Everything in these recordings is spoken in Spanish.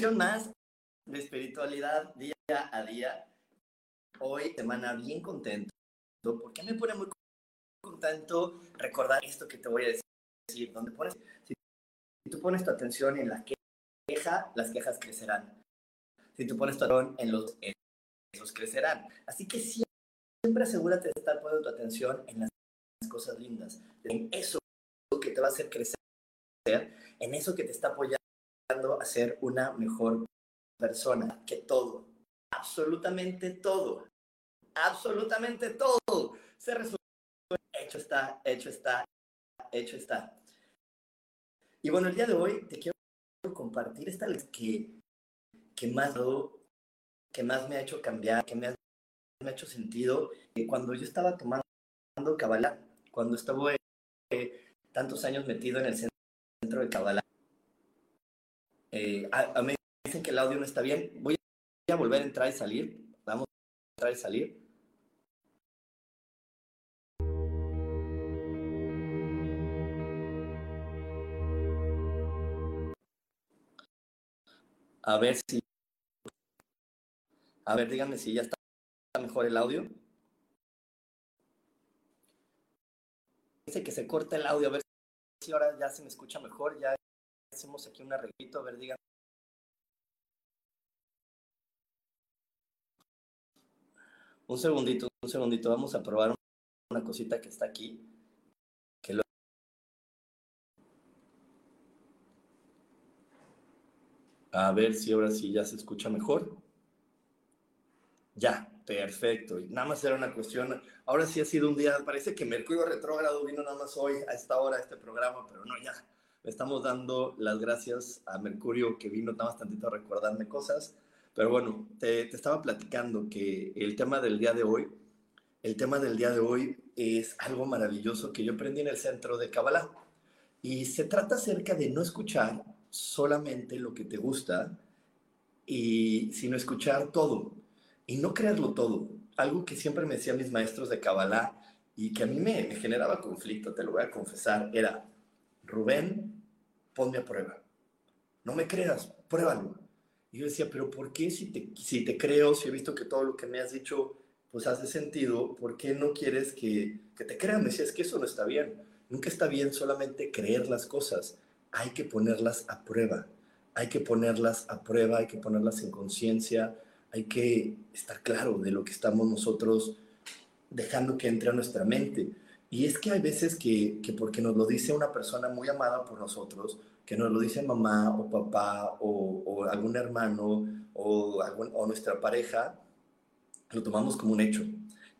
Misión más de espiritualidad día a día. Hoy, semana bien contento. porque me pone muy contento recordar esto que te voy a decir? Donde pones, si tú pones tu atención en la queja, las quejas crecerán. Si tú pones tu atención en los esos crecerán. Así que siempre asegúrate de estar poniendo tu atención en las cosas lindas, en eso que te va a hacer crecer, en eso que te está apoyando a ser una mejor persona, que todo, absolutamente todo, absolutamente todo se resuelve. Hecho está, hecho está, hecho está. Y bueno, el día de hoy te quiero compartir esta lección que, que, más, que más me ha hecho cambiar, que me ha, me ha hecho sentido. que cuando yo estaba tomando Kabbalah, cuando estuve tantos años metido en el centro de Kabbalah, eh, a, mí me dicen que el audio no está bien. Voy a volver a entrar y salir. Vamos a entrar y salir. A ver si. A ver, díganme si ya está mejor el audio. Dice que se corta el audio, a ver si ahora ya se me escucha mejor. Ya hacemos aquí un arreglito, a ver, digan. Un segundito, un segundito, vamos a probar una cosita que está aquí. A ver si ahora sí ya se escucha mejor. Ya, perfecto. Nada más era una cuestión. Ahora sí ha sido un día, parece que Mercurio retrógrado vino nada más hoy a esta hora a este programa, pero no, ya estamos dando las gracias a Mercurio que vino nada más tantito a recordarme cosas. Pero bueno, te, te, estaba platicando que el tema del día de hoy, el tema del día de hoy es algo maravilloso que yo aprendí en el centro de Kabbalah. Y se trata acerca de no escuchar solamente lo que te gusta, y, sino escuchar todo y no creerlo todo. Algo que siempre me decían mis maestros de Kabbalah y que a mí me, me generaba conflicto, te lo voy a confesar, era, Rubén, ponme a prueba. No me creas, pruébalo. Y yo decía, pero ¿por qué si te, si te creo, si he visto que todo lo que me has dicho pues hace sentido, ¿por qué no quieres que, que te crean? Me decía, es que eso no está bien. Nunca está bien solamente creer las cosas. Hay que ponerlas a prueba. Hay que ponerlas a prueba, hay que ponerlas en conciencia, hay que estar claro de lo que estamos nosotros dejando que entre a nuestra mente. Y es que hay veces que, que, porque nos lo dice una persona muy amada por nosotros, que nos lo dice mamá o papá o, algún hermano o, nuestra pareja, lo tomamos como un hecho.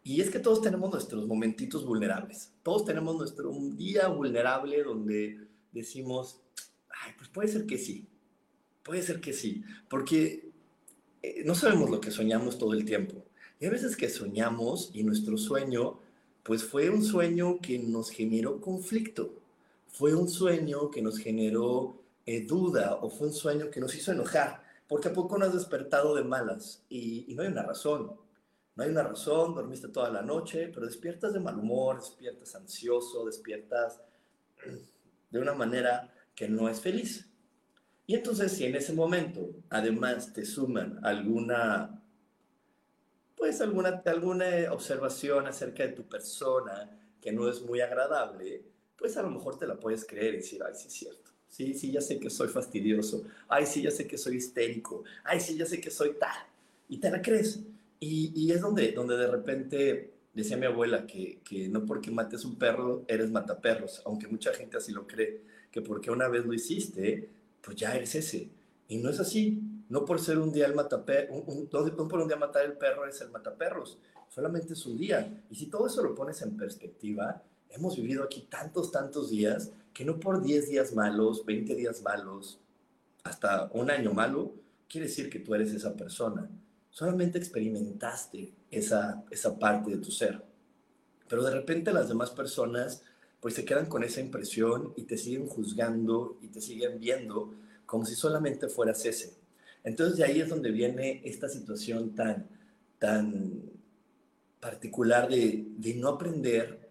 Y es que todos tenemos nuestros momentitos vulnerables. Todos tenemos nuestro un día vulnerable donde decimos, ay, pues puede ser que sí. Puede ser que sí. Porque eh, no sabemos lo que soñamos todo el tiempo. Y hay veces que soñamos y nuestro sueño pues fue un sueño que nos generó conflicto, fue un sueño que nos generó eh, duda o fue un sueño que nos hizo enojar, porque a poco nos has despertado de malas y, y no hay una razón. No hay una razón, dormiste toda la noche, pero despiertas de mal humor, despiertas ansioso, despiertas de una manera que no es feliz. Y entonces si en ese momento además te suman alguna pues alguna, alguna observación acerca de tu persona que no es muy agradable, pues a lo mejor te la puedes creer y decir, ay, sí es cierto. Sí, sí, ya sé que soy fastidioso. Ay, sí, ya sé que soy histérico. Ay, sí, ya sé que soy tal. Y te la crees. Y, y, es donde, donde de repente decía mi abuela que, que no porque mates un perro eres mataperros, aunque mucha gente así lo cree, que porque una vez lo hiciste, pues ya eres ese. Y no es así. No por ser un día el mataperro, un, no por un día matar el perro es el mataperros. Solamente es un día. Y si todo eso lo pones en perspectiva, hemos vivido aquí tantos, tantos días que no por 10 días malos, 20 días malos, hasta un año malo, quiere decir que tú eres esa persona. Solamente experimentaste esa, esa parte de tu ser. Pero de repente las demás personas pues se quedan con esa impresión y te siguen juzgando y te siguen viendo como si solamente fueras ese. Entonces de ahí es donde viene esta situación tan, tan particular de, de no aprender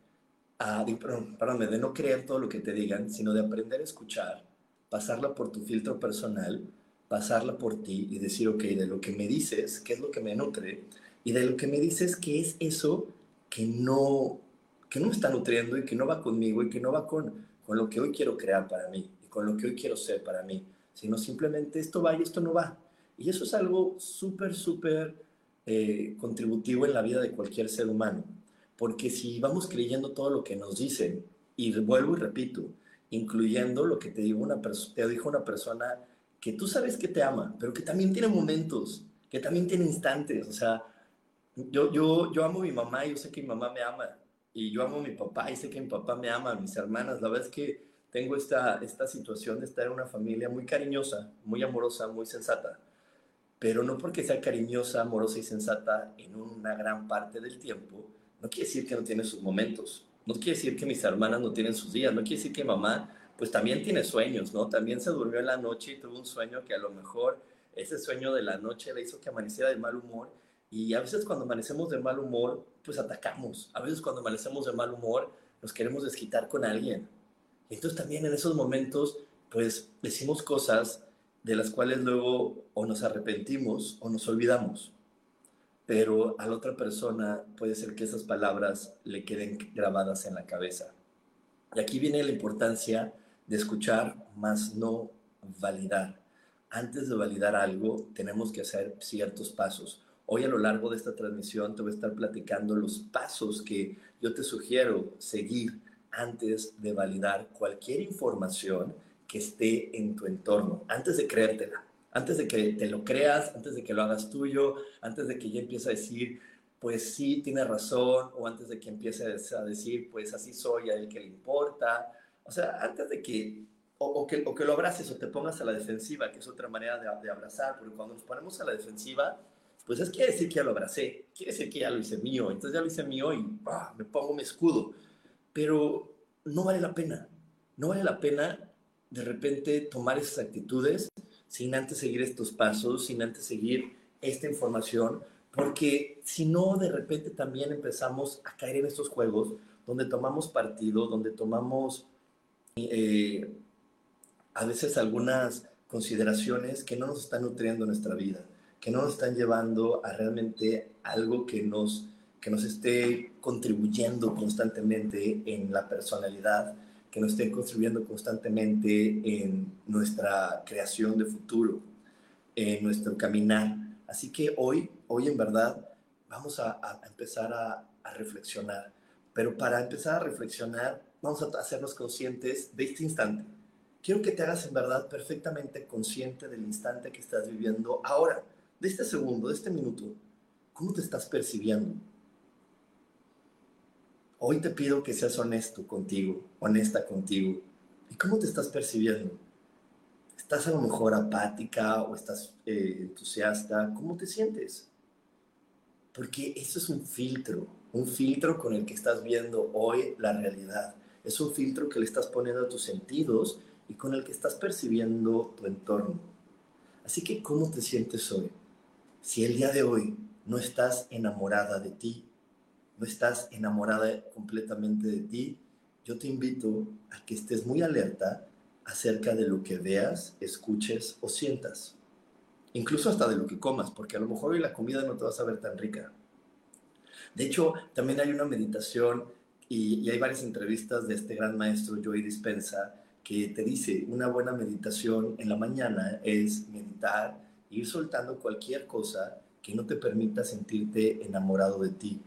a, de, perdón, de no creer todo lo que te digan, sino de aprender a escuchar, pasarla por tu filtro personal, pasarla por ti y decir, ok, de lo que me dices, ¿qué es lo que me nutre? Y de lo que me dices, ¿qué es eso que no, que no me está nutriendo y que no va conmigo y que no va con, con lo que hoy quiero crear para mí y con lo que hoy quiero ser para mí? Sino simplemente esto va y esto no va. Y eso es algo súper, súper eh, contributivo en la vida de cualquier ser humano. Porque si vamos creyendo todo lo que nos dicen, y vuelvo y repito, incluyendo lo que te, digo una te dijo una persona que tú sabes que te ama, pero que también tiene momentos, que también tiene instantes. O sea, yo, yo, yo amo a mi mamá y yo sé que mi mamá me ama. Y yo amo a mi papá y sé que mi papá me ama, a mis hermanas. La verdad es que tengo esta, esta situación de estar en una familia muy cariñosa, muy amorosa, muy sensata. Pero no porque sea cariñosa, amorosa y sensata en una gran parte del tiempo, no quiere decir que no tiene sus momentos. No quiere decir que mis hermanas no tienen sus días. No quiere decir que mamá pues también tiene sueños, ¿no? También se durmió en la noche y tuvo un sueño que a lo mejor ese sueño de la noche le hizo que amaneciera de mal humor. Y a veces cuando amanecemos de mal humor, pues atacamos. A veces cuando amanecemos de mal humor, nos queremos desquitar con alguien. Entonces también en esos momentos, pues decimos cosas de las cuales luego o nos arrepentimos o nos olvidamos. Pero a la otra persona puede ser que esas palabras le queden grabadas en la cabeza. Y aquí viene la importancia de escuchar, más no validar. Antes de validar algo, tenemos que hacer ciertos pasos. Hoy a lo largo de esta transmisión te voy a estar platicando los pasos que yo te sugiero seguir antes de validar cualquier información que esté en tu entorno, antes de creértela, antes de que te lo creas, antes de que lo hagas tuyo, antes de que ya empiece a decir, pues sí, tiene razón, o antes de que empiece a decir, pues así soy, a él que le importa, o sea, antes de que o, que, o que lo abraces o te pongas a la defensiva, que es otra manera de, abrazar, porque cuando nos ponemos a la defensiva, pues es quiere decir que ya lo abracé, quiere decir que ya lo hice mío, entonces ya lo hice mío y ah, me pongo mi escudo. Pero no vale la pena, no vale la pena de repente tomar esas actitudes sin antes seguir estos pasos, sin antes seguir esta información, porque si no, de repente también empezamos a caer en estos juegos donde tomamos partido, donde tomamos eh, a veces algunas consideraciones que no nos están nutriendo nuestra vida, que no nos están llevando a realmente algo que nos, que nos esté contribuyendo constantemente en la personalidad, que nos esté contribuyendo constantemente en nuestra creación de futuro, en nuestro caminar. Así que hoy, hoy en verdad, vamos a, empezar a, a reflexionar. Pero para empezar a reflexionar, vamos a hacernos conscientes de este instante. Quiero que te hagas en verdad perfectamente consciente del instante que estás viviendo ahora, de este segundo, de este minuto. ¿Cómo te estás percibiendo? Hoy te pido que seas honesto contigo, honesta contigo. ¿Y cómo te estás percibiendo? ¿Estás a lo mejor apática o estás eh, entusiasta? ¿Cómo te sientes? Porque eso es un filtro, un filtro con el que estás viendo hoy la realidad es un filtro que le estás poniendo a tus sentidos y con el que estás percibiendo tu entorno. Así que, ¿cómo te sientes hoy? Si el día de hoy no estás enamorada de ti, no estás enamorada completamente de ti, yo te invito a que estés muy alerta acerca de lo que veas, escuches o sientas. Incluso hasta de lo que comas, porque a lo mejor hoy la comida no te va a saber tan rica. De hecho, también hay una meditación y, hay varias entrevistas de este gran maestro Joey Dispensa que te dice, una buena meditación en la mañana es meditar, ir soltando cualquier cosa que no te permita sentirte enamorado de ti.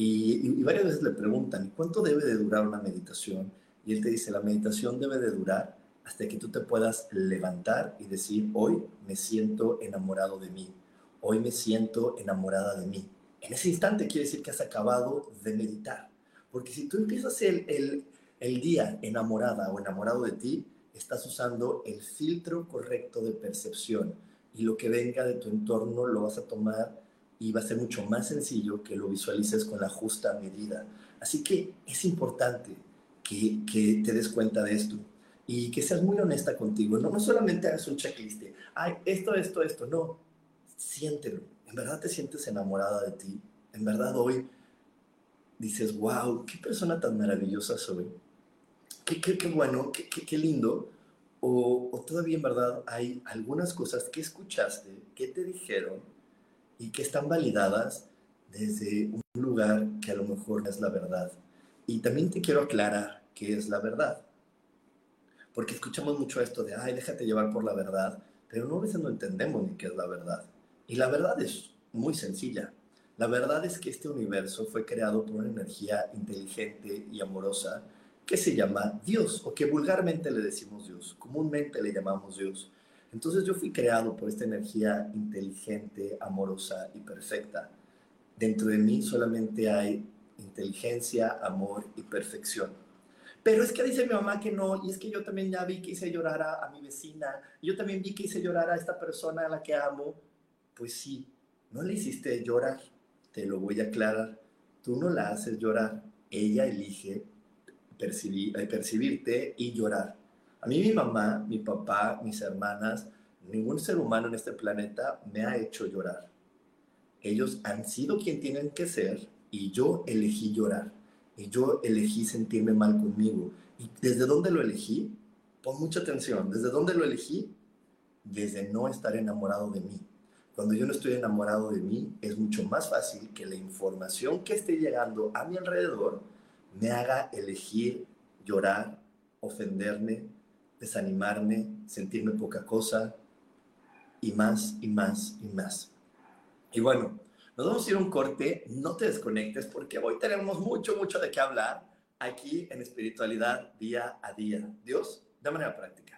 Y, varias veces le preguntan, ¿cuánto debe de durar una meditación? Y él te dice, la meditación debe de durar hasta que tú te puedas levantar y decir, hoy me siento enamorado de mí, hoy me siento enamorada de mí. En ese instante quiere decir que has acabado de meditar. Porque si tú empiezas el, el, el día enamorada o enamorado de ti, estás usando el filtro correcto de percepción y lo que venga de tu entorno lo vas a tomar y va a ser mucho más sencillo que lo visualices con la justa medida. Así que es importante que, que te des cuenta de esto y que seas muy honesta contigo. No, no solamente hagas un checklist de, ay, esto, esto, esto. No, siéntelo. ¿En verdad te sientes enamorada de ti? ¿En verdad hoy dices, wow, qué persona tan maravillosa soy? Qué, qué, qué bueno, qué, qué, qué lindo. O, o, todavía en verdad hay algunas cosas que escuchaste, que te dijeron y que están validadas desde un lugar que a lo mejor no es la verdad. Y también te quiero aclarar qué es la verdad. Porque escuchamos mucho esto de, ay, déjate llevar por la verdad, pero no a veces no entendemos ni qué es la verdad. Y la verdad es muy sencilla. La verdad es que este universo fue creado por una energía inteligente y amorosa que se llama Dios, o que vulgarmente le decimos Dios, comúnmente le llamamos Dios. Entonces yo fui creado por esta energía inteligente, amorosa y perfecta. Dentro de mí solamente hay inteligencia, amor y perfección. Pero es que dice mi mamá que no, y es que yo también ya vi que hice llorar a, mi vecina, yo también vi que hice llorar a esta persona a la que amo. Pues sí, no le hiciste llorar, te lo voy a aclarar. Tú no la haces llorar, ella elige percibir, eh, percibirte y llorar. A mí mi mamá, mi papá, mis hermanas, ningún ser humano en este planeta me ha hecho llorar. Ellos han sido quien tienen que ser y yo elegí llorar. Y yo elegí sentirme mal conmigo. ¿Y desde dónde lo elegí? Pon mucha atención. ¿Desde dónde lo elegí? Desde no estar enamorado de mí. Cuando yo no estoy enamorado de mí, es mucho más fácil que la información que esté llegando a mi alrededor me haga elegir llorar, ofenderme, desanimarme, sentirme poca cosa y más y más y más. Y bueno, nos vamos a ir a un corte, no te desconectes porque hoy tenemos mucho, mucho de qué hablar aquí en espiritualidad día a día. Dios, de manera práctica.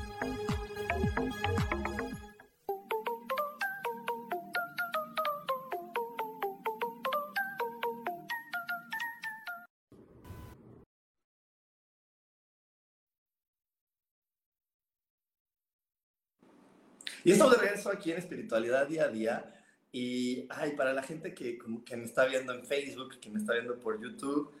Estamos de regreso aquí en Espiritualidad Día a Día. Y ay, para la gente que, que me está viendo en Facebook, que me está viendo por YouTube,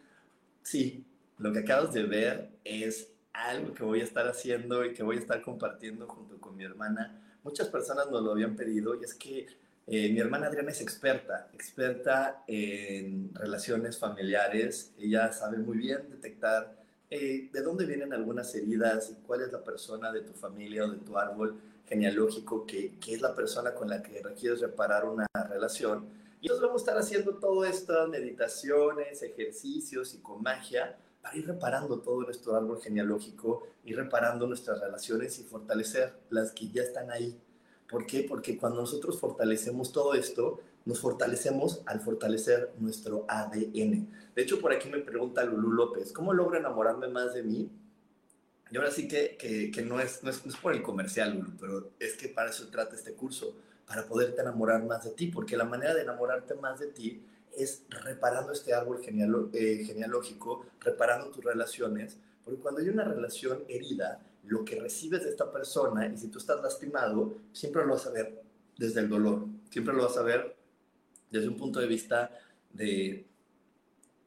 sí, lo que acabas de ver es algo que voy a estar haciendo y que voy a estar compartiendo junto con mi hermana. Muchas personas nos lo habían pedido y es que eh, mi hermana Adriana es experta, experta en relaciones familiares. Ella sabe muy bien detectar eh, de dónde vienen algunas heridas y cuál es la persona de tu familia o de tu árbol genealógico que, que es la persona con la que requieres reparar una relación. Y nosotros vamos a estar haciendo todo esto, meditaciones, ejercicios y con magia para ir reparando todo nuestro árbol genealógico, ir reparando nuestras relaciones y fortalecer las que ya están ahí. ¿Por qué? Porque cuando nosotros fortalecemos todo esto, nos fortalecemos al fortalecer nuestro ADN. De hecho, por aquí me pregunta Lulu López, ¿cómo logro enamorarme más de mí? Y ahora sí que, que, no, es, no, es, no, es, por el comercial, pero es que para eso trata este curso, para poderte enamorar más de ti, porque la manera de enamorarte más de ti es reparando este árbol eh, genealógico, reparando tus relaciones, porque cuando hay una relación herida, lo que recibes de esta persona, y si tú estás lastimado, siempre lo vas a ver desde el dolor, siempre lo vas a ver desde un punto de vista de,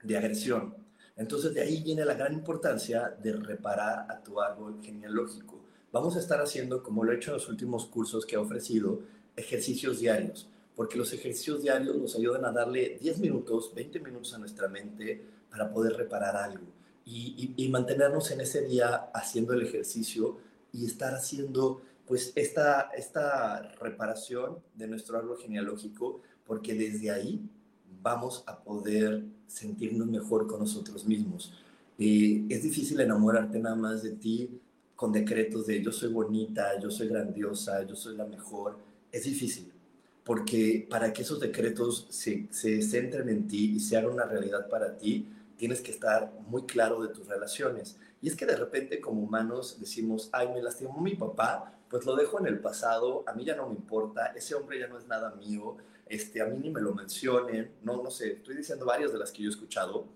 de agresión. Entonces de ahí viene la gran importancia de reparar a tu árbol genealógico. Vamos a estar haciendo, como lo he hecho en los últimos cursos que he ofrecido, ejercicios diarios porque los ejercicios diarios nos ayudan a darle 10 minutos, 20 minutos a nuestra mente para poder reparar algo y, mantenernos en ese día haciendo el ejercicio y estar haciendo pues esta, esta reparación de nuestro árbol genealógico, porque desde ahí vamos a poder sentirnos mejor con nosotros mismos. Eh, es difícil enamorarte nada más de ti con decretos de yo soy bonita, yo soy grandiosa, yo soy la mejor. Es difícil porque para que esos decretos se, se centren en ti y se hagan una realidad para ti, tienes que estar muy claro de tus relaciones. Y es que de repente como humanos decimos, ay, me lastimó mi papá, pues lo dejo en el pasado, a mí ya no me importa, ese hombre ya no es nada mío, este, a mí ni me lo mencionen, no, no sé, estoy diciendo varias de las que yo he escuchado,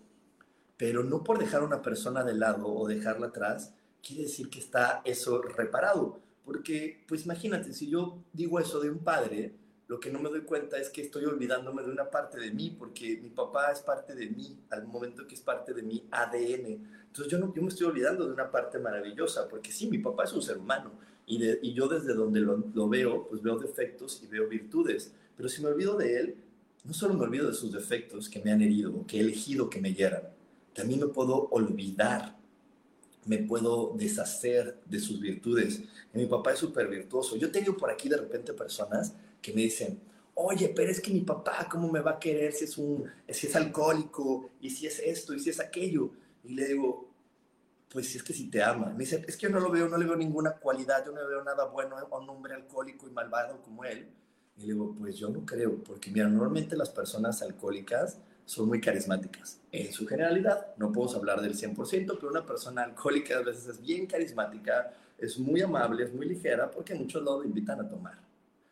pero no por dejar a una persona de lado o dejarla atrás, quiere decir que está eso reparado. Porque, pues imagínate, si yo digo eso de un padre, lo que no me doy cuenta es que estoy olvidándome de una parte de mí, porque mi papá es parte de mí, al momento que es parte de mi ADN. Entonces yo, no, yo me estoy olvidando de una parte maravillosa, porque sí, mi papá es un ser humano, y, y yo desde donde lo, lo, veo, pues veo defectos y veo virtudes. Pero si me olvido de él, no solo me olvido de sus defectos que me han herido, que he elegido que me hieran, también me puedo olvidar me puedo deshacer de sus virtudes. Mi papá es súper virtuoso. Yo tengo por aquí de repente personas que me dicen, oye, pero es que mi papá, ¿cómo me va a querer si es, un, si es alcohólico y si es esto y si es aquello? Y le digo, pues es que si te ama. Me dice, es que yo no lo veo, no le veo ninguna cualidad, yo no veo nada bueno a un hombre alcohólico y malvado como él. Y le digo, pues yo no creo, porque mira, normalmente las personas alcohólicas son muy carismáticas. En su generalidad, no podemos hablar del 100%, pero una persona alcohólica a veces es bien carismática, es muy amable, es muy ligera, porque muchos lo invitan a tomar.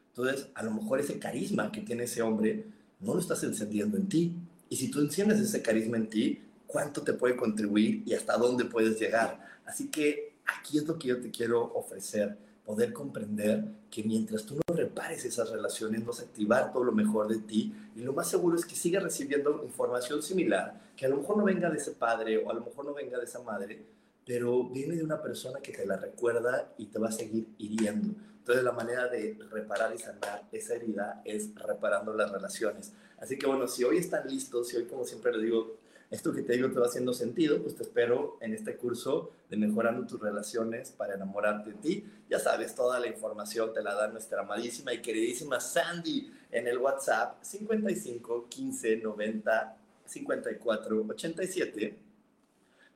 Entonces, a lo mejor ese carisma que tiene ese hombre no lo estás encendiendo en ti. Y si tú enciendes ese carisma en ti, ¿cuánto te puede contribuir y hasta dónde puedes llegar? Así que aquí es lo que yo te quiero ofrecer, poder comprender que mientras tú no repares esas relaciones, vas a activar todo lo mejor de ti y lo más seguro es que sigas recibiendo información similar, que a lo mejor no venga de ese padre o a lo mejor no venga de esa madre, pero viene de una persona que te la recuerda y te va a seguir hiriendo. Entonces la manera de reparar y sanar esa herida es reparando las relaciones. Así que bueno, si hoy están listos, si hoy como siempre les digo, esto que te digo te va haciendo sentido, pues te espero en este curso de mejorando tus relaciones para enamorarte de ti. Ya sabes, toda la información te la da nuestra amadísima y queridísima Sandy en el WhatsApp 55 15 90 54 87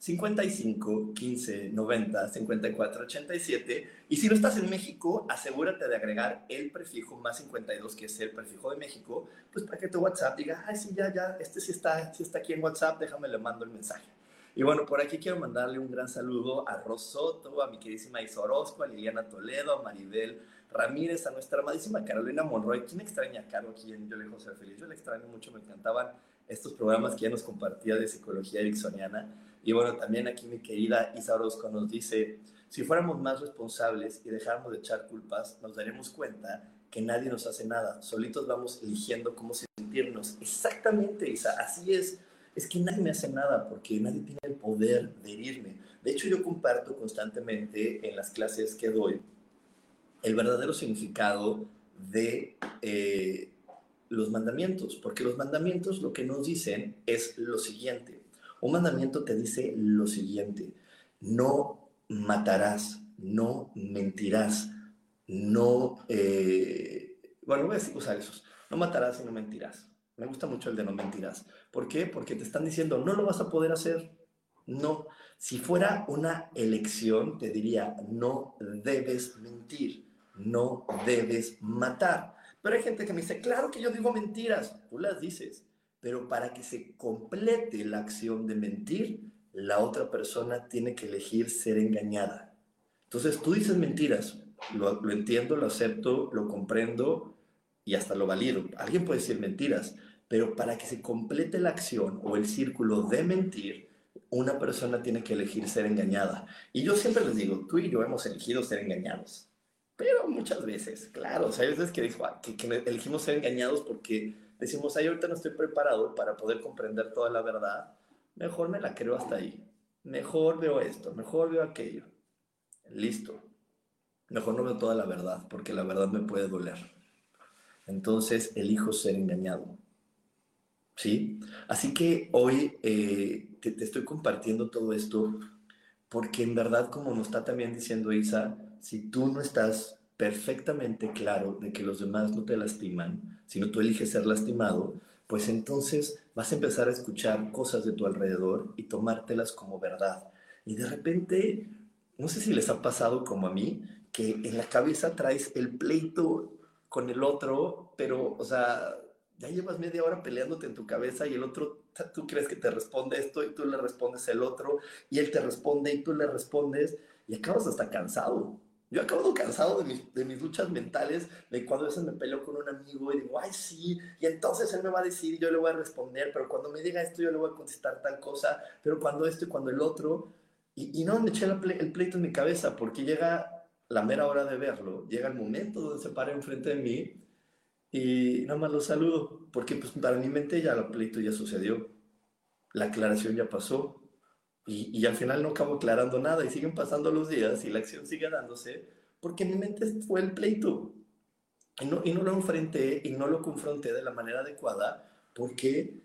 55 15 90 54 87. Y si no estás en México, asegúrate de agregar el prefijo más 52, que es el prefijo de México, pues para que tu WhatsApp diga, ay, sí, ya, ya, este sí está, sí está aquí en WhatsApp, déjame le mando el mensaje. Y bueno, por aquí quiero mandarle un gran saludo a Rosoto, a mi queridísima Isa Orozco, a Liliana Toledo, a Maribel Ramírez, a nuestra amadísima Carolina Monroy. ¿Quién extraña a Caro aquí en Yo le José Feliz? Yo le extraño mucho, me encantaban estos programas que ya nos compartía de psicología ericksoniana. Y bueno, también aquí mi querida Isa Orozco nos dice, si fuéramos más responsables y dejáramos de echar culpas, nos daremos cuenta que nadie nos hace nada. Solitos vamos eligiendo cómo sentirnos. Exactamente, Isa, así es. Es que nadie me hace nada porque nadie tiene el poder de herirme. De hecho, yo comparto constantemente en las clases que doy el verdadero significado de eh, los mandamientos, porque los mandamientos lo que nos dicen es lo siguiente. Un mandamiento te dice lo siguiente, no matarás, no mentirás, no, eh, bueno, voy a usar esos, no matarás y no mentirás. Me gusta mucho el de no mentirás. ¿Por qué? Porque te están diciendo, no lo vas a poder hacer. No. Si fuera una elección, te diría, no debes mentir, no debes matar. Pero hay gente que me dice, claro que yo digo mentiras. Tú las dices. Pero para que se complete la acción de mentir, la otra persona tiene que elegir ser engañada. Entonces tú dices mentiras, lo, entiendo, lo acepto, lo comprendo y hasta lo valido. Alguien puede decir mentiras, pero para que se complete la acción o el círculo de mentir, una persona tiene que elegir ser engañada. Y yo siempre les digo, tú y yo hemos elegido ser engañados. Pero muchas veces, claro, o hay veces que, dijo, que, que elegimos ser engañados porque decimos, ay, ahorita no estoy preparado para poder comprender toda la verdad, mejor me la creo hasta ahí. Mejor veo esto, mejor veo aquello. Listo. Mejor no veo toda la verdad, porque la verdad me puede doler. Entonces elijo ser engañado. ¿Sí? Así que hoy eh, te, te estoy compartiendo todo esto porque en verdad, como nos está también diciendo Isa, si tú no estás perfectamente claro de que los demás no te lastiman, sino tú eliges ser lastimado, pues entonces vas a empezar a escuchar cosas de tu alrededor y tomártelas como verdad. Y de repente, no sé si les ha pasado como a mí, que en la cabeza traes el pleito con el otro, pero, o sea, ya llevas media hora peleándote en tu cabeza y el otro, tú crees que te responde esto y tú le respondes el otro, y él te responde y tú le respondes, y acabas hasta cansado. Yo acabo cansado de mis, de mis luchas mentales, de cuando a veces me peleo con un amigo y digo, ay, sí, y entonces él me va a decir y yo le voy a responder, pero cuando me diga esto yo le voy a contestar tal cosa, pero cuando esto y cuando el otro, y, y no me eché el, pleito en mi cabeza, porque llega la mera hora de verlo, llega el momento donde se para enfrente de mí y nada más lo saludo, porque pues para mi mente ya el pleito ya sucedió, la aclaración ya pasó, y, al final no acabo aclarando nada y siguen pasando los días y la acción sigue dándose porque mi mente fue el pleito. Y no, y no lo enfrenté y no lo confronté de la manera adecuada porque,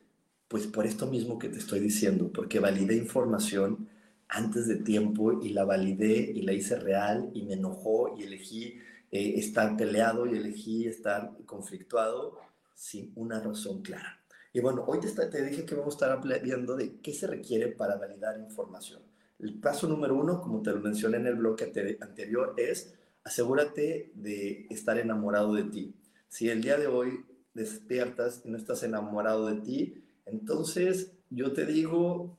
pues por esto mismo que te estoy diciendo, porque validé información antes de tiempo y la validé y la hice real y me enojó y elegí eh, estar peleado y elegí estar conflictuado sin una razón clara. Y bueno, hoy te, te, dije que vamos a estar viendo de qué se requiere para validar información. El paso número uno, como te lo mencioné en el bloque anterior, es asegúrate de estar enamorado de ti. Si el día de hoy despiertas y no estás enamorado de ti, entonces yo te digo,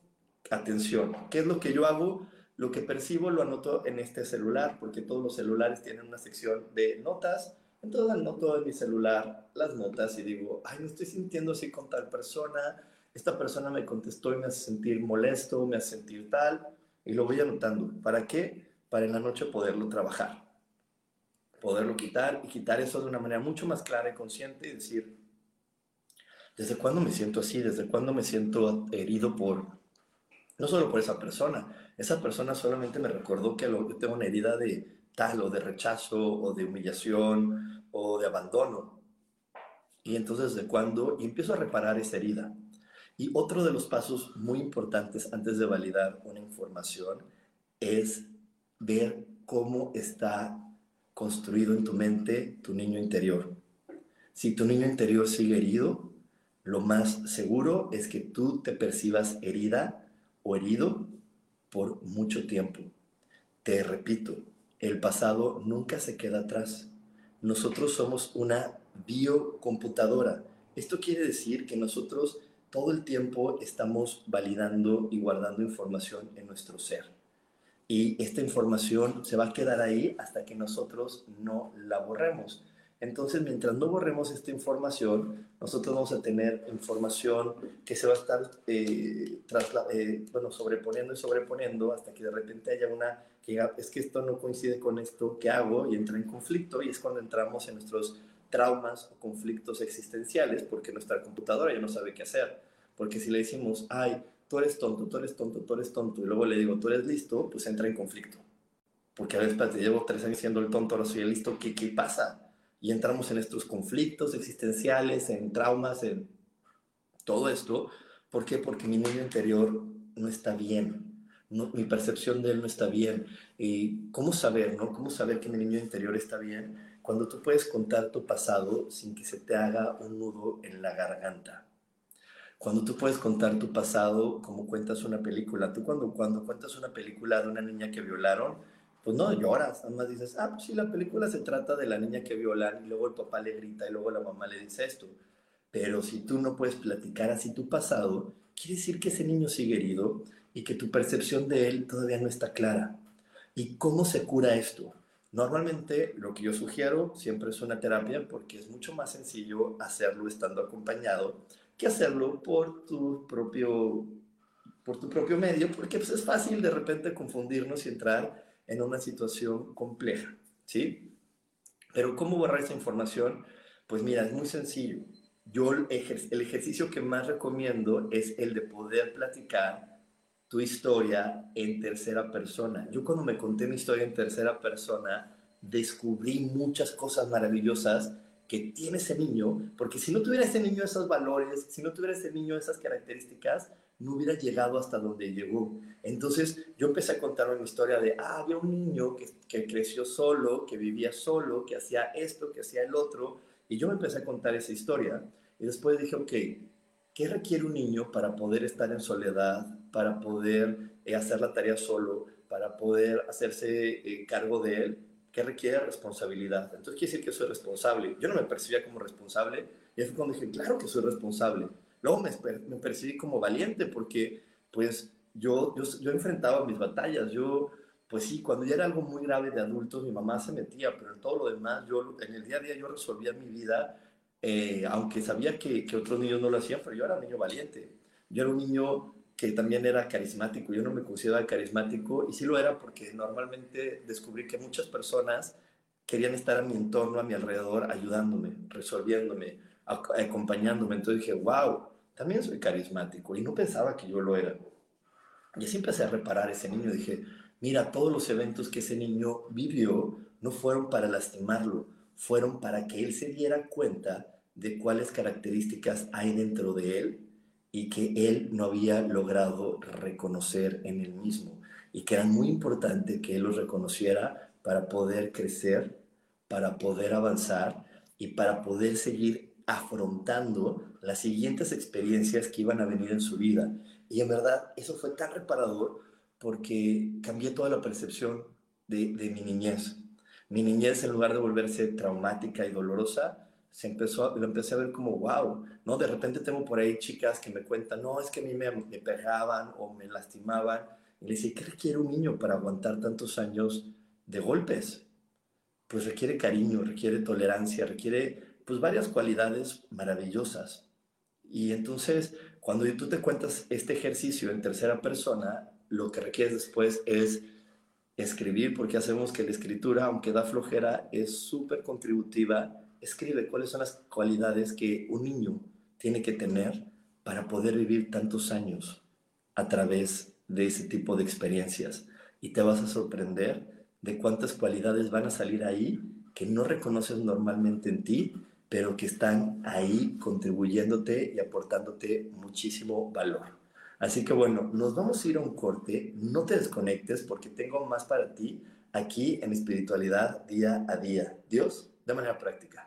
atención, ¿qué es lo que yo hago? Lo que percibo lo anoto en este celular, porque todos los celulares tienen una sección de notas entonces anoto en mi celular las notas y digo, ay, me estoy sintiendo así con tal persona, esta persona me contestó y me hace sentir molesto, me hace sentir tal, y lo voy anotando. ¿Para qué? Para en la noche poderlo trabajar, poderlo quitar y quitar eso de una manera mucho más clara y consciente y decir, ¿desde cuándo me siento así? ¿Desde cuándo me siento herido por, no solo por esa persona, esa persona solamente me recordó que tengo una herida de tal o de rechazo o de humillación o de abandono. Y entonces, ¿de cuándo? Y empiezo a reparar esa herida. Y otro de los pasos muy importantes antes de validar una información es ver cómo está construido en tu mente tu niño interior. Si tu niño interior sigue herido, lo más seguro es que tú te percibas herida o herido por mucho tiempo. Te repito, el pasado nunca se queda atrás. Nosotros somos una biocomputadora. Esto quiere decir que nosotros todo el tiempo estamos validando y guardando información en nuestro ser. y esta información se va a quedar ahí hasta que nosotros no la borremos. Entonces, mientras no borremos esta información, nosotros vamos a tener información que se va a estar eh, eh, bueno, sobreponiendo y sobreponiendo hasta que de repente haya una que diga, es que esto no coincide con esto que hago y entra en conflicto y es cuando entramos en nuestros traumas o conflictos existenciales porque nuestra computadora ya no sabe qué hacer. Porque si le decimos, ay, tú eres tonto, tú eres tonto, tú eres tonto, y luego le digo, tú eres listo, pues entra en conflicto. Porque a veces, te llevo tres años siendo el tonto, ahora soy el listo, ¿qué, qué pasa? Y entramos en estos conflictos existenciales, en traumas, en todo esto. ¿Por qué? Porque mi niño interior no está bien. mi percepción de él no está bien. ¿Y cómo saber, no? ¿Cómo saber que mi niño interior está bien? Cuando tú puedes contar tu pasado sin que se te haga un nudo en la garganta. Cuando tú puedes contar tu pasado como cuentas una película. Tú cuando, cuando cuentas una película de una niña que violaron, pues no lloras, además dices, ah, pues sí, la película se trata de la niña que violan y luego el papá le grita y luego la mamá le dice esto. Pero si tú no puedes platicar así tu pasado, quiere decir que ese niño sigue herido y que tu percepción de él todavía no está clara. ¿Y cómo se cura esto? Normalmente lo que yo sugiero siempre es una terapia porque es mucho más sencillo hacerlo estando acompañado que hacerlo por tu propio, por tu propio medio, porque pues, es fácil de repente confundirnos y entrar en una situación compleja, ¿sí? Pero ¿cómo borrar esa información? Pues mira, es muy sencillo. Yo el, ejercicio que más recomiendo es el de poder platicar tu historia en tercera persona. Yo cuando me conté mi historia en tercera persona, descubrí muchas cosas maravillosas que tiene ese niño, porque si no tuviera ese niño esos valores, si no tuviera ese niño esas características, no hubiera llegado hasta donde llegó. Entonces yo empecé a contar una historia de, ah, había un niño que, que, creció solo, que vivía solo, que hacía esto, que hacía el otro, y yo me empecé a contar esa historia. Y después dije, ok, ¿qué requiere un niño para poder estar en soledad, para poder eh, hacer la tarea solo, para poder hacerse eh, cargo de él? ¿Qué requiere responsabilidad? Entonces quiere decir que soy responsable. Yo no me percibía como responsable, y fue cuando dije, claro que soy responsable Luego me, me percibí como valiente porque pues yo, yo, yo enfrentaba mis batallas, yo pues sí, cuando ya era algo muy grave de adultos, mi mamá se metía, pero en todo lo demás, yo en el día a día yo resolvía mi vida, eh, aunque sabía que, que, otros niños no lo hacían, pero yo era un niño valiente. Yo era un niño que también era carismático, yo no me consideraba carismático, y sí lo era porque normalmente descubrí que muchas personas querían estar a mi entorno, a mi alrededor, ayudándome, resolviéndome, acompañándome. Entonces dije, wow, también soy carismático y no pensaba que yo lo era. Y así empecé a reparar ese niño. Dije, mira, todos los eventos que ese niño vivió no fueron para lastimarlo, fueron para que él se diera cuenta de cuáles características hay dentro de él y que él no había logrado reconocer en él mismo y que era muy importante que él los reconociera para poder crecer, para poder avanzar y para poder seguir afrontando las siguientes experiencias que iban a venir en su vida. Y en verdad, eso fue tan reparador porque cambié toda la percepción de, mi niñez. Mi niñez, en lugar de volverse traumática y dolorosa, se empezó, lo empecé a ver como, wow, ¿no? De repente tengo por ahí chicas que me cuentan, no, es que a mí me, me pegaban o me lastimaban. Y le dice, ¿qué requiere un niño para aguantar tantos años de golpes? Pues requiere cariño, requiere tolerancia, requiere pues varias cualidades maravillosas. Y entonces, cuando tú te cuentas este ejercicio en tercera persona, lo que requieres después es escribir, porque hacemos que la escritura, aunque da flojera, es súper contributiva. Escribe cuáles son las cualidades que un niño tiene que tener para poder vivir tantos años a través de ese tipo de experiencias. Y te vas a sorprender de cuántas cualidades van a salir ahí que no reconoces normalmente en ti pero que están ahí contribuyéndote y aportándote muchísimo valor. Así que bueno, nos vamos a ir a un corte, no te desconectes porque tengo más para ti aquí en espiritualidad día a día. Dios, de manera práctica.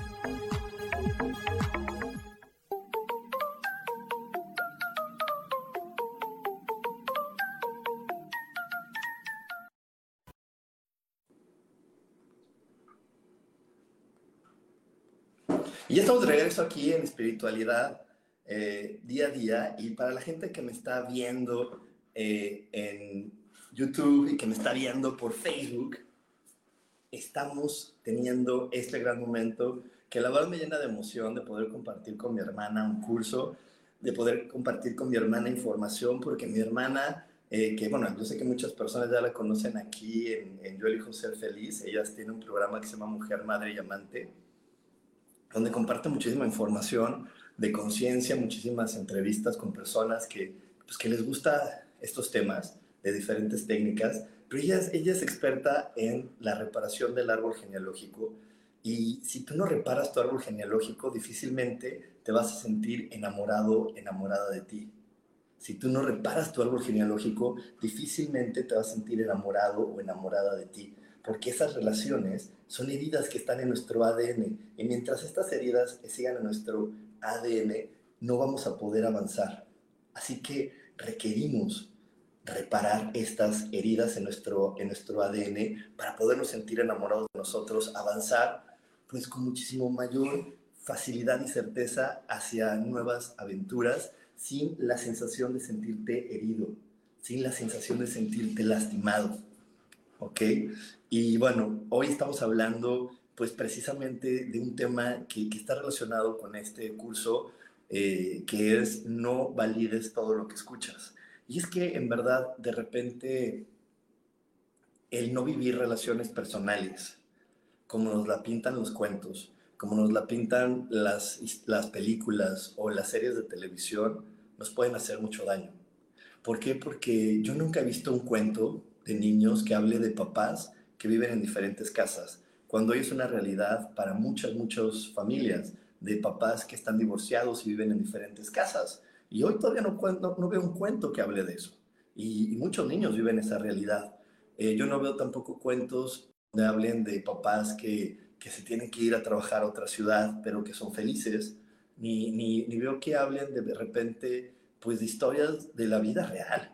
Regreso aquí en espiritualidad eh, día a día. Y para la gente que me está viendo eh, en YouTube y que me está viendo por Facebook, estamos teniendo este gran momento que la verdad me llena de emoción de poder compartir con mi hermana un curso, de poder compartir con mi hermana información, porque mi hermana, eh, que bueno, yo sé que muchas personas ya la conocen aquí en, en Yo Elijo Ser Feliz, ellas tienen un programa que se llama Mujer, Madre y Amante donde comparte muchísima información de conciencia, muchísimas entrevistas con personas que, pues, que les gusta estos temas de diferentes técnicas, pero ella es, ella es experta en la reparación del árbol genealógico y si tú no reparas tu árbol genealógico, difícilmente te vas a sentir enamorado, enamorada de ti. Si tú no reparas tu árbol genealógico, difícilmente te vas a sentir enamorado o enamorada de ti porque esas relaciones son heridas que están en nuestro ADN y mientras estas heridas sigan en nuestro ADN, no vamos a poder avanzar. Así que requerimos reparar estas heridas en nuestro, en nuestro ADN para podernos sentir enamorados de nosotros, avanzar pues con muchísimo mayor facilidad y certeza hacia nuevas aventuras sin la sensación de sentirte herido, sin la sensación de sentirte lastimado. ¿Ok? Y bueno, hoy estamos hablando pues precisamente de un tema que, está relacionado con este curso, eh, que es no valides todo lo que escuchas. Y es que en verdad de repente el no vivir relaciones personales, como nos la pintan los cuentos, como nos la pintan las, las películas o las series de televisión, nos pueden hacer mucho daño. ¿Por qué? Porque yo nunca he visto un cuento de niños que hable de papás que viven en diferentes casas, cuando hoy es una realidad para muchas, muchas familias de papás que están divorciados y viven en diferentes casas. Y hoy todavía no, no, veo un cuento que hable de eso. Y, muchos niños viven esa realidad. Eh, yo no veo tampoco cuentos donde hablen de papás que, que, se tienen que ir a trabajar a otra ciudad, pero que son felices. Ni, ni, ni veo que hablen de, de repente pues de historias de la vida real,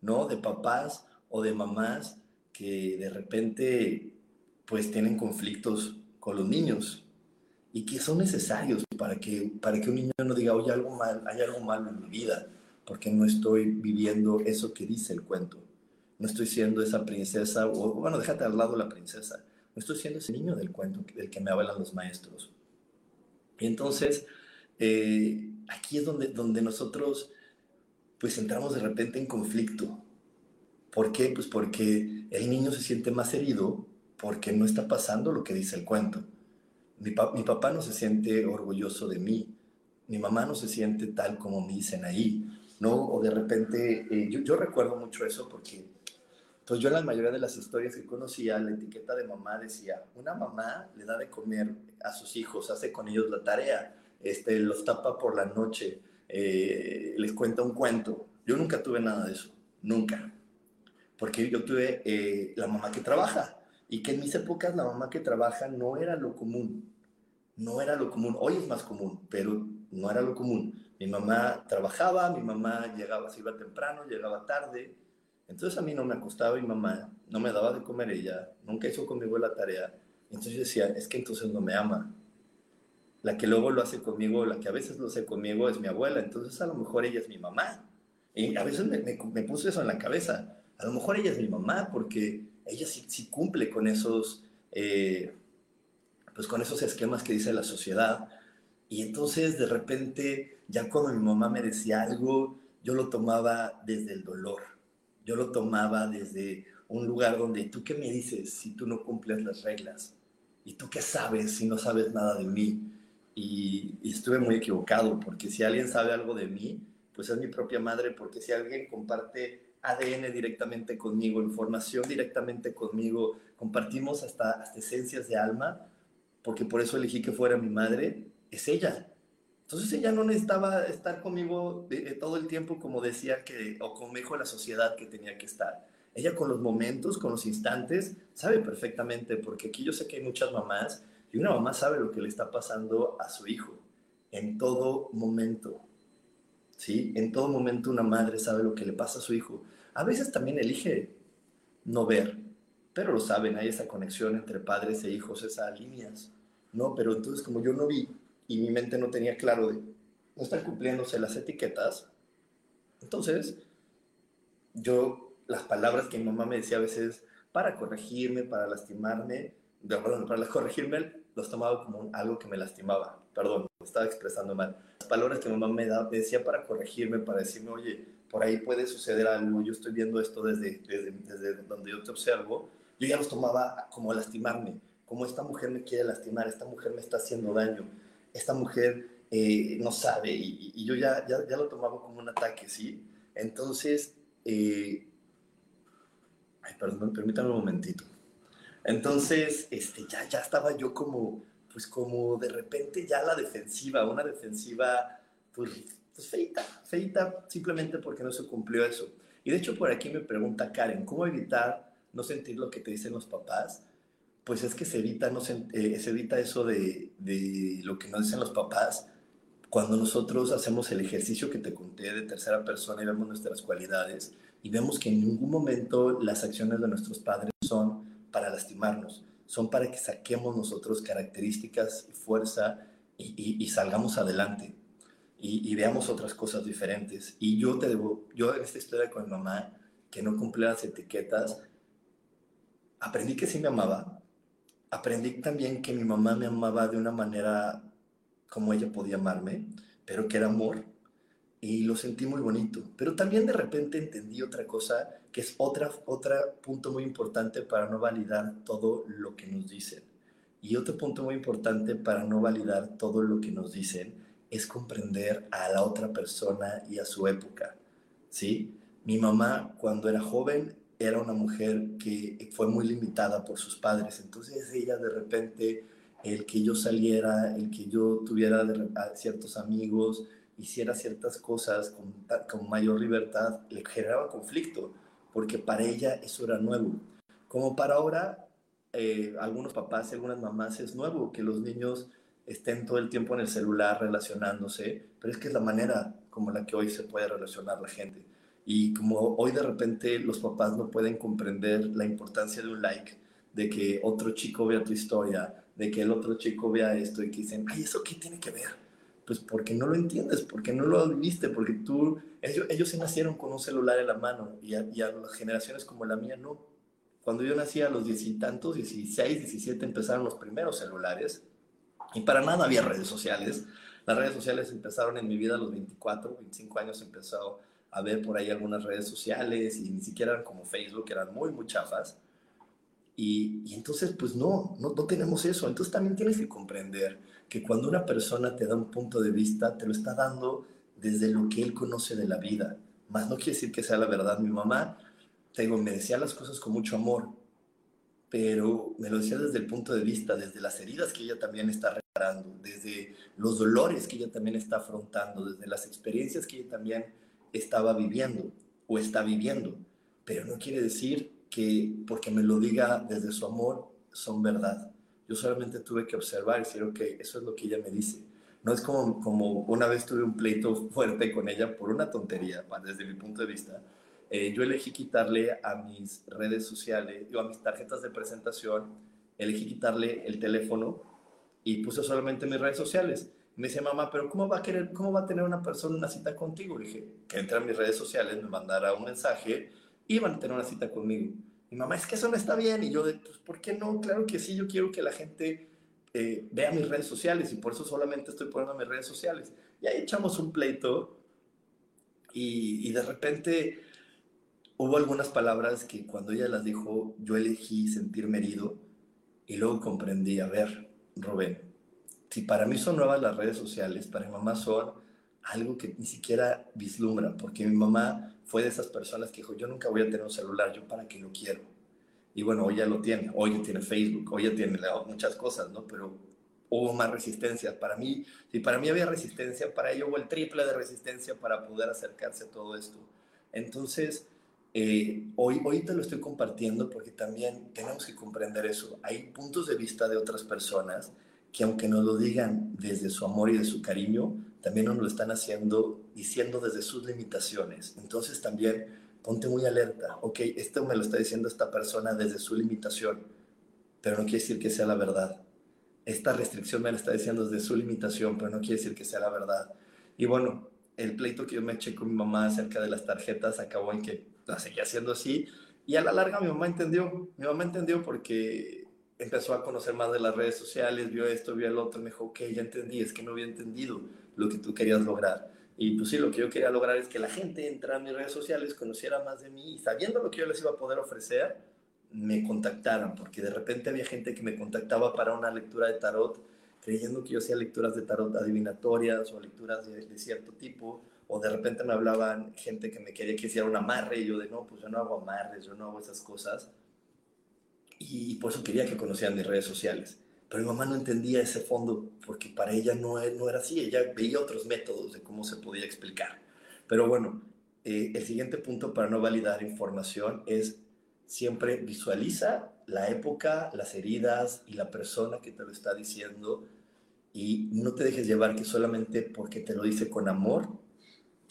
¿no? De papás o de mamás que de repente pues tienen conflictos con los niños y que son necesarios para que, para que un niño no diga, oye, algo mal, hay algo malo en mi vida, porque no estoy viviendo eso que dice el cuento. No estoy siendo esa princesa, o bueno, déjate al lado la princesa. No estoy siendo ese niño del cuento del que me hablan los maestros. Y entonces, eh, aquí es donde, donde nosotros pues entramos de repente en conflicto. ¿Por qué? Pues porque el niño se siente más herido porque no está pasando lo que dice el cuento. Mi, papá no se siente orgulloso de mí, mi mamá no se siente tal como me dicen ahí, ¿no? O de repente, eh, yo, yo, recuerdo mucho eso porque, pues yo en la mayoría de las historias que conocía, la etiqueta de mamá decía, una mamá le da de comer a sus hijos, hace con ellos la tarea, este, los tapa por la noche, eh, les cuenta un cuento. Yo nunca tuve nada de eso, nunca. Porque yo tuve eh, la mamá que trabaja y que en mis épocas la mamá que trabaja no era lo común. No era lo común. Hoy es más común, pero no era lo común. Mi mamá trabajaba, mi mamá llegaba, se iba temprano, llegaba tarde. Entonces a mí no me acostaba mi mamá, no me daba de comer ella, nunca hizo conmigo la tarea. Entonces yo decía, es que entonces no me ama la que luego lo hace conmigo, la que a veces lo hace conmigo es mi abuela, entonces a lo mejor ella es mi mamá. Y a veces me, me, puso eso en la cabeza, a lo mejor ella es mi mamá porque ella sí, cumple con esos, eh, pues con esos esquemas que dice la sociedad. Y entonces de repente, ya cuando mi mamá me decía algo, yo lo tomaba desde el dolor, yo lo tomaba desde un lugar donde tú qué me dices si tú no cumples las reglas, y tú qué sabes si no sabes nada de mí y, estuve muy equivocado, porque si alguien sabe algo de mí, pues es mi propia madre, porque si alguien comparte ADN directamente conmigo, información directamente conmigo, compartimos hasta, esencias de alma, porque por eso elegí que fuera mi madre, es ella. Entonces ella no necesitaba estar conmigo de, todo el tiempo como decía que, o como dijo la sociedad que tenía que estar. Ella con los momentos, con los instantes, sabe perfectamente, porque aquí yo sé que hay muchas mamás y una mamá sabe lo que le está pasando a su hijo en todo momento. ¿Sí? En todo momento una madre sabe lo que le pasa a su hijo. A veces también elige no ver, pero lo saben, hay esa conexión entre padres e hijos, esas líneas, ¿no? Pero entonces como yo no vi y mi mente no tenía claro de no están cumpliéndose las etiquetas, entonces yo las palabras que mi mamá me decía a veces para corregirme, para lastimarme, perdón, para corregirme, los tomaba como algo que me lastimaba. Perdón, me estaba expresando mal. Las palabras que mamá me, da, decía para corregirme, para decirme, oye, por ahí puede suceder algo, yo estoy viendo esto desde, desde, desde donde yo te observo, yo ya los tomaba como lastimarme, como esta mujer me quiere lastimar, esta mujer me está haciendo daño, esta mujer eh, no sabe, y, yo ya, ya, ya, lo tomaba como un ataque, ¿sí? Entonces, eh, ay, perdón, permítame un momentito. Entonces, este, ya, ya estaba yo como, pues como de repente ya la defensiva, una defensiva, pues, pues feita, feita, simplemente porque no se cumplió eso. Y de hecho por aquí me pregunta Karen, ¿cómo evitar no sentir lo que te dicen los papás? Pues es que se evita, no eh, se, evita eso de, de lo que nos dicen los papás cuando nosotros hacemos el ejercicio que te conté de tercera persona y vemos nuestras cualidades y vemos que en ningún momento las acciones de nuestros padres son para lastimarnos, son para que saquemos nosotros características y fuerza y, salgamos adelante y, veamos otras cosas diferentes. Y yo te debo, yo en esta historia con mi mamá, que no cumplía las etiquetas, aprendí que sí me amaba, aprendí también que mi mamá me amaba de una manera como ella podía amarme, pero que era amor y lo sentí muy bonito. Pero también de repente entendí otra cosa, que es otra, otro punto muy importante para no validar todo lo que nos dicen. Y otro punto muy importante para no validar todo lo que nos dicen es comprender a la otra persona y a su época. ¿sí? Mi mamá cuando era joven era una mujer que fue muy limitada por sus padres, entonces ella de repente, el que yo saliera, el que yo tuviera ciertos amigos, hiciera ciertas cosas con, mayor libertad, le generaba conflicto, porque para ella eso era nuevo. Como para ahora, eh, algunos papás y algunas mamás es nuevo que los niños estén todo el tiempo en el celular relacionándose, pero es que es la manera como la que hoy se puede relacionar la gente. Y como hoy de repente los papás no pueden comprender la importancia de un like, de que otro chico vea tu historia, de que el otro chico vea esto y que dicen, ay, ¿eso qué tiene que ver? Pues porque no lo entiendes, porque no lo viviste, porque tú, ellos, ellos se nacieron con un celular en la mano y a, las generaciones como la mía no. Cuando yo nací a los diez y tantos, 16, 17, empezaron los primeros celulares y para nada había redes sociales. Las redes sociales empezaron en mi vida a los 24, 25 años empezó a ver por ahí algunas redes sociales y ni siquiera eran como Facebook, eran muy, muy chafas. Y, y entonces, pues no, no, no tenemos eso. Entonces también tienes que comprender que cuando una persona te da un punto de vista, te lo está dando desde lo que él conoce de la vida. Más no quiere decir que sea la verdad. Mi mamá, tengo, me decía las cosas con mucho amor, pero me lo decía desde el punto de vista, desde las heridas que ella también está reparando, desde los dolores que ella también está afrontando, desde las experiencias que ella también estaba viviendo o está viviendo. Pero no quiere decir que porque me lo diga desde su amor son verdad. Yo solamente tuve que observar y decir, ok, eso es lo que ella me dice. No es como, como una vez tuve un pleito fuerte con ella por una tontería, desde mi punto de vista. Eh, yo elegí quitarle a mis redes sociales, o a mis tarjetas de presentación, elegí quitarle el teléfono y puse solamente mis redes sociales. Me dice, mamá, pero ¿cómo va a querer, cómo va a tener una persona una cita contigo? Le dije, que entre a mis redes sociales, me mandara un mensaje y van a tener una cita conmigo. Mi mamá, es que eso no está bien. Y yo, pues, ¿por qué no? Claro que sí, yo quiero que la gente eh, vea mis redes sociales y por eso solamente estoy poniendo mis redes sociales. Y ahí echamos un pleito y, y de repente hubo algunas palabras que cuando ella las dijo, yo elegí sentirme herido y luego comprendí, a ver, Rubén, si para mí son nuevas las redes sociales, para mi mamá son algo que ni siquiera vislumbra, porque mi mamá fue de esas personas que dijo, yo nunca voy a tener un celular, yo para qué lo quiero. Y bueno, hoy ya lo tiene, hoy ya tiene Facebook, hoy ya tiene muchas cosas, ¿no? Pero hubo más resistencia. Para mí, si para mí había resistencia, para ella hubo el triple de resistencia para poder acercarse a todo esto. Entonces, eh, hoy, hoy te lo estoy compartiendo porque también tenemos que comprender eso. Hay puntos de vista de otras personas que aunque nos lo digan desde su amor y de su cariño, también nos lo están haciendo, diciendo desde sus limitaciones. Entonces también ponte muy alerta. Ok, esto me lo está diciendo esta persona desde su limitación, pero no quiere decir que sea la verdad. Esta restricción me la está diciendo desde su limitación, pero no quiere decir que sea la verdad. Y bueno, el pleito que yo me eché con mi mamá acerca de las tarjetas acabó en que la seguía haciendo así. Y a la larga mi mamá entendió. Mi mamá entendió porque empezó a conocer más de las redes sociales, vio esto, vio el otro, me dijo, ok, ya entendí, es que no había entendido lo que tú querías lograr. Y pues sí, lo que yo quería lograr es que la gente entrara a mis redes sociales, conociera más de mí y sabiendo lo que yo les iba a poder ofrecer, me contactaran, porque de repente había gente que me contactaba para una lectura de tarot, creyendo que yo hacía lecturas de tarot adivinatorias o lecturas de, de cierto tipo, o de repente me hablaban gente que me quería que hiciera un amarre y yo de no, pues yo no hago amarres, yo no hago esas cosas y por eso quería que conocieran mis redes sociales. Pero mi mamá no entendía ese fondo porque para ella no, no era así, ella veía otros métodos de cómo se podía explicar. Pero bueno, eh, el siguiente punto para no validar información es siempre visualiza la época, las heridas y la persona que te lo está diciendo y no te dejes llevar que solamente porque te lo dice con amor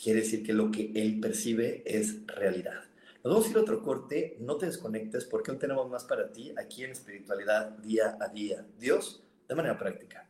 quiere decir que lo que él percibe es realidad. Nos vamos a ir a otro corte, no te desconectes porque aún tenemos más para ti aquí en espiritualidad día a día. Dios, de manera práctica.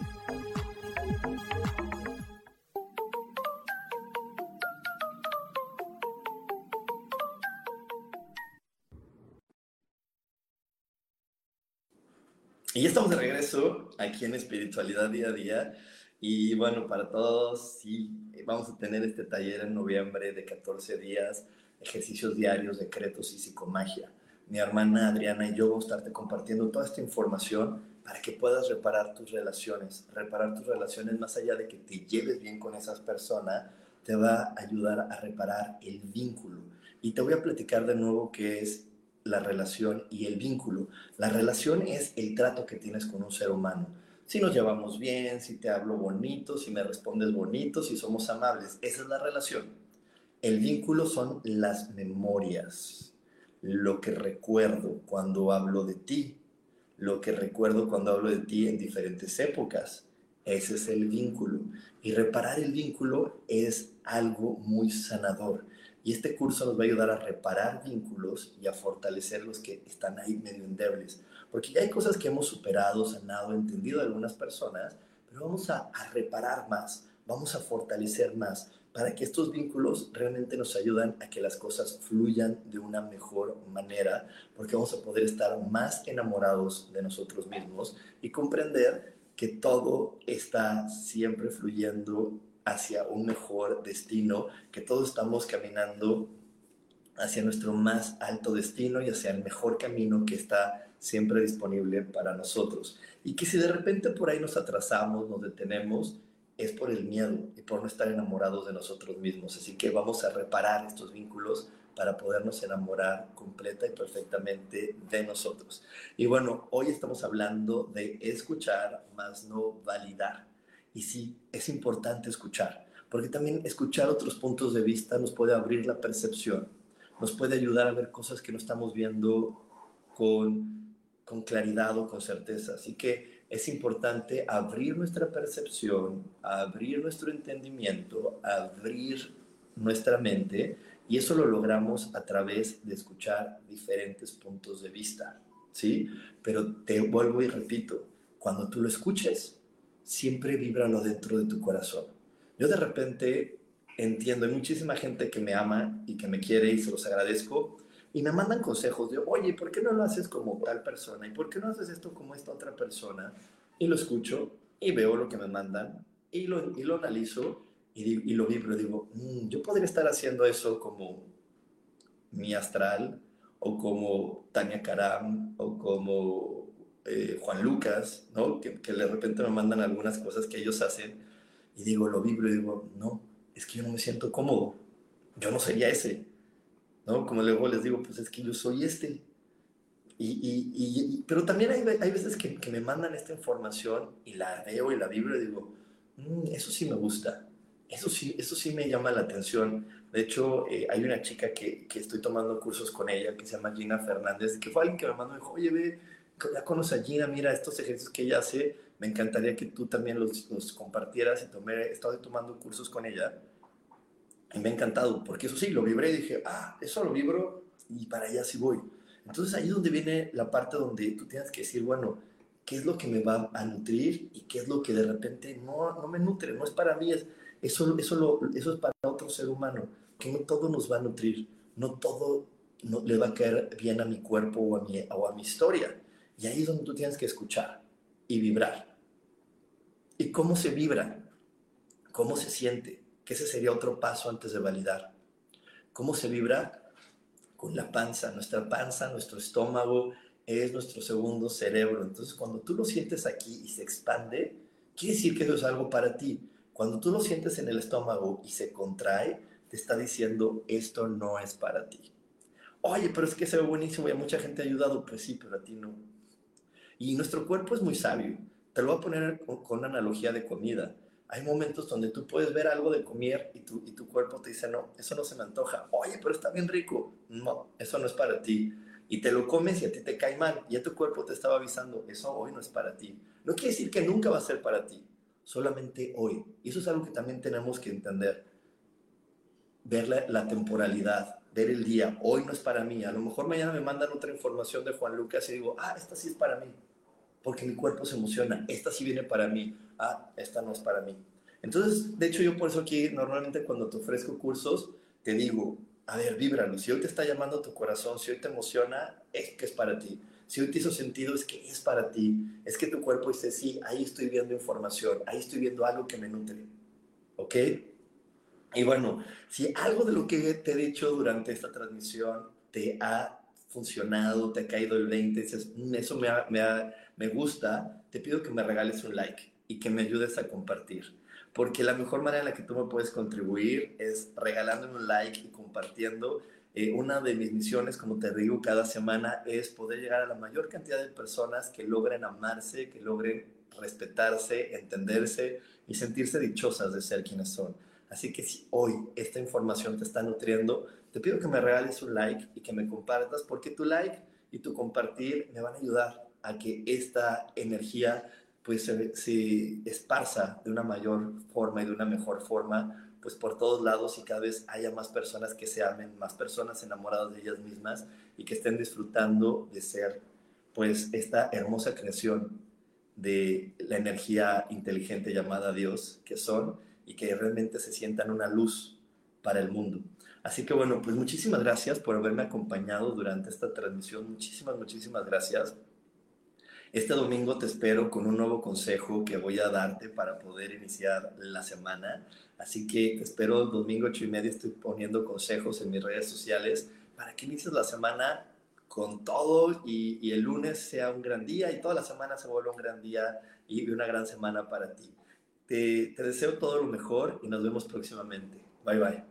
Y estamos de regreso aquí en Espiritualidad Día a Día. Y bueno, para todos, sí, vamos a tener este taller en noviembre de 14 días, ejercicios diarios, decretos y psicomagia. Mi hermana Adriana y yo vamos a estarte compartiendo toda esta información para que puedas reparar tus relaciones. Reparar tus relaciones más allá de que te lleves bien con esas personas, te va a ayudar a reparar el vínculo. Y te voy a platicar de nuevo qué es la relación y el vínculo. La relación es el trato que tienes con un ser humano. Si nos llevamos bien, si te hablo bonito, si me respondes bonito, si somos amables. Esa es la relación. El vínculo son las memorias, lo que recuerdo cuando hablo de ti, lo que recuerdo cuando hablo de ti en diferentes épocas. Ese es el vínculo. Y reparar el vínculo es algo muy sanador. Y este curso nos va a ayudar a reparar vínculos y a fortalecer los que están ahí medio endebles. Porque ya hay cosas que hemos superado, sanado, entendido de algunas personas, pero vamos a, reparar más, vamos a fortalecer más para que estos vínculos realmente nos ayudan a que las cosas fluyan de una mejor manera, porque vamos a poder estar más enamorados de nosotros mismos y comprender que todo está siempre fluyendo hacia un mejor destino, que todos estamos caminando hacia nuestro más alto destino y hacia el mejor camino que está siempre disponible para nosotros. Y que si de repente por ahí nos atrasamos, nos detenemos, es por el miedo y por no estar enamorados de nosotros mismos. Así que vamos a reparar estos vínculos para podernos enamorar completa y perfectamente de nosotros. Y bueno, hoy estamos hablando de escuchar más no validar. Y sí, es importante escuchar, porque también escuchar otros puntos de vista nos puede abrir la percepción, nos puede ayudar a ver cosas que no estamos viendo con, con claridad o con certeza. Así que es importante abrir nuestra percepción, abrir nuestro entendimiento, abrir nuestra mente, y eso lo logramos a través de escuchar diferentes puntos de vista, ¿sí? Pero te vuelvo y repito, cuando tú lo escuches, siempre lo dentro de tu corazón. Yo de repente entiendo, hay muchísima gente que me ama y que me quiere y se los agradezco y me mandan consejos de, oye, ¿por qué no lo haces como tal persona? ¿Y por qué no haces esto como esta otra persona? Y lo escucho y veo lo que me mandan y lo, y lo analizo y, y lo vibro digo, mm, yo podría estar haciendo eso como mi astral o como Tania Karam o como eh, Juan Lucas, ¿no? Que, que, de repente me mandan algunas cosas que ellos hacen y digo, lo vibro y digo, no, es que yo no me siento cómodo, yo no sería ese, ¿no? Como luego les digo, pues es que yo soy este. Y, y, y pero también hay, hay veces que, que, me mandan esta información y la veo y la vibro y digo, mm, eso sí me gusta, eso sí, eso sí me llama la atención. De hecho, eh, hay una chica que, que, estoy tomando cursos con ella que se llama Gina Fernández, que fue alguien que me mandó y dijo, oye, ve, ya conoces a Gina, mira estos ejercicios que ella hace, me encantaría que tú también los, los compartieras y tomé, he estado tomando cursos con ella y me ha encantado, porque eso sí, lo vibré y dije, ah, eso lo vibro y para allá sí voy. Entonces ahí es donde viene la parte donde tú tienes que decir, bueno, ¿qué es lo que me va a nutrir y qué es lo que de repente no, no me nutre? No es para mí, es, eso, eso, lo, eso es para otro ser humano, que no todo nos va a nutrir, no todo no, le va a caer bien a mi cuerpo o a mi, o a mi historia. Y ahí es donde tú tienes que escuchar y vibrar. ¿Y cómo se vibra? ¿Cómo se siente? Que ese sería otro paso antes de validar. ¿Cómo se vibra? Con la panza. Nuestra panza, nuestro estómago es nuestro segundo cerebro. Entonces, cuando tú lo sientes aquí y se expande, quiere decir que eso es algo para ti. Cuando tú lo sientes en el estómago y se contrae, te está diciendo, esto no es para ti. Oye, pero es que se ve buenísimo y a mucha gente ha ayudado. Pues sí, pero a ti no. Y nuestro cuerpo es muy sabio. Te lo voy a poner con analogía de comida. Hay momentos donde tú puedes ver algo de comer y tu, y tu cuerpo te dice, no, eso no se me antoja. Oye, pero está bien rico. No, eso no es para ti. Y te lo comes y a ti te cae mal. Y ya tu cuerpo te estaba avisando, eso hoy no es para ti. No quiere decir que nunca va a ser para ti, solamente hoy. Y eso es algo que también tenemos que entender. ver la, la, temporalidad, ver el día. Hoy no es para mí. A lo mejor mañana me mandan otra información de Juan Lucas y digo, ah, esta sí es para mí. Porque mi cuerpo se emociona. Esta sí viene para mí. Ah, esta no es para mí. Entonces, de hecho, yo por eso aquí normalmente cuando te ofrezco cursos, te digo, a ver, víbralo. Si hoy te está llamando tu corazón, si hoy te emociona, es que es para ti. Si hoy te hizo sentido, es que es para ti. Es que tu cuerpo dice, sí, ahí estoy viendo información, ahí estoy viendo algo que me nutre. ¿Ok? Y bueno, si algo de lo que te he dicho durante esta transmisión te ha funcionado, te ha caído el 20, dices, mm, eso me, me, me gusta, te pido que me regales un like y que me ayudes a compartir porque la mejor manera en la que tú me puedes contribuir es regalándome un like y compartiendo. Eh, una de mis misiones, como te digo cada semana, es poder llegar a la mayor cantidad de personas que logren amarse, que logren respetarse, entenderse y sentirse dichosas de ser quienes son. Así que si hoy esta información te está nutriendo, te pido que me regales un like y que me compartas, porque tu like y tu compartir me van a ayudar a que esta energía pues se, esparza de una mayor forma y de una mejor forma, pues por todos lados y cada vez haya más personas que se amen, más personas enamoradas de ellas mismas y que estén disfrutando de ser pues esta hermosa creación de la energía inteligente llamada Dios que son y que realmente se sientan una luz para el mundo. Así que bueno, pues muchísimas gracias por haberme acompañado durante esta transmisión. Muchísimas, muchísimas gracias. Este domingo te espero con un nuevo consejo que voy a darte para poder iniciar la semana. Así que te espero el domingo ocho y media. Estoy poniendo consejos en mis redes sociales para que inicies la semana con todo y, el lunes sea un gran día y toda la semana se vuelva un gran día y una gran semana para ti. te deseo todo lo mejor y nos vemos próximamente. Bye bye.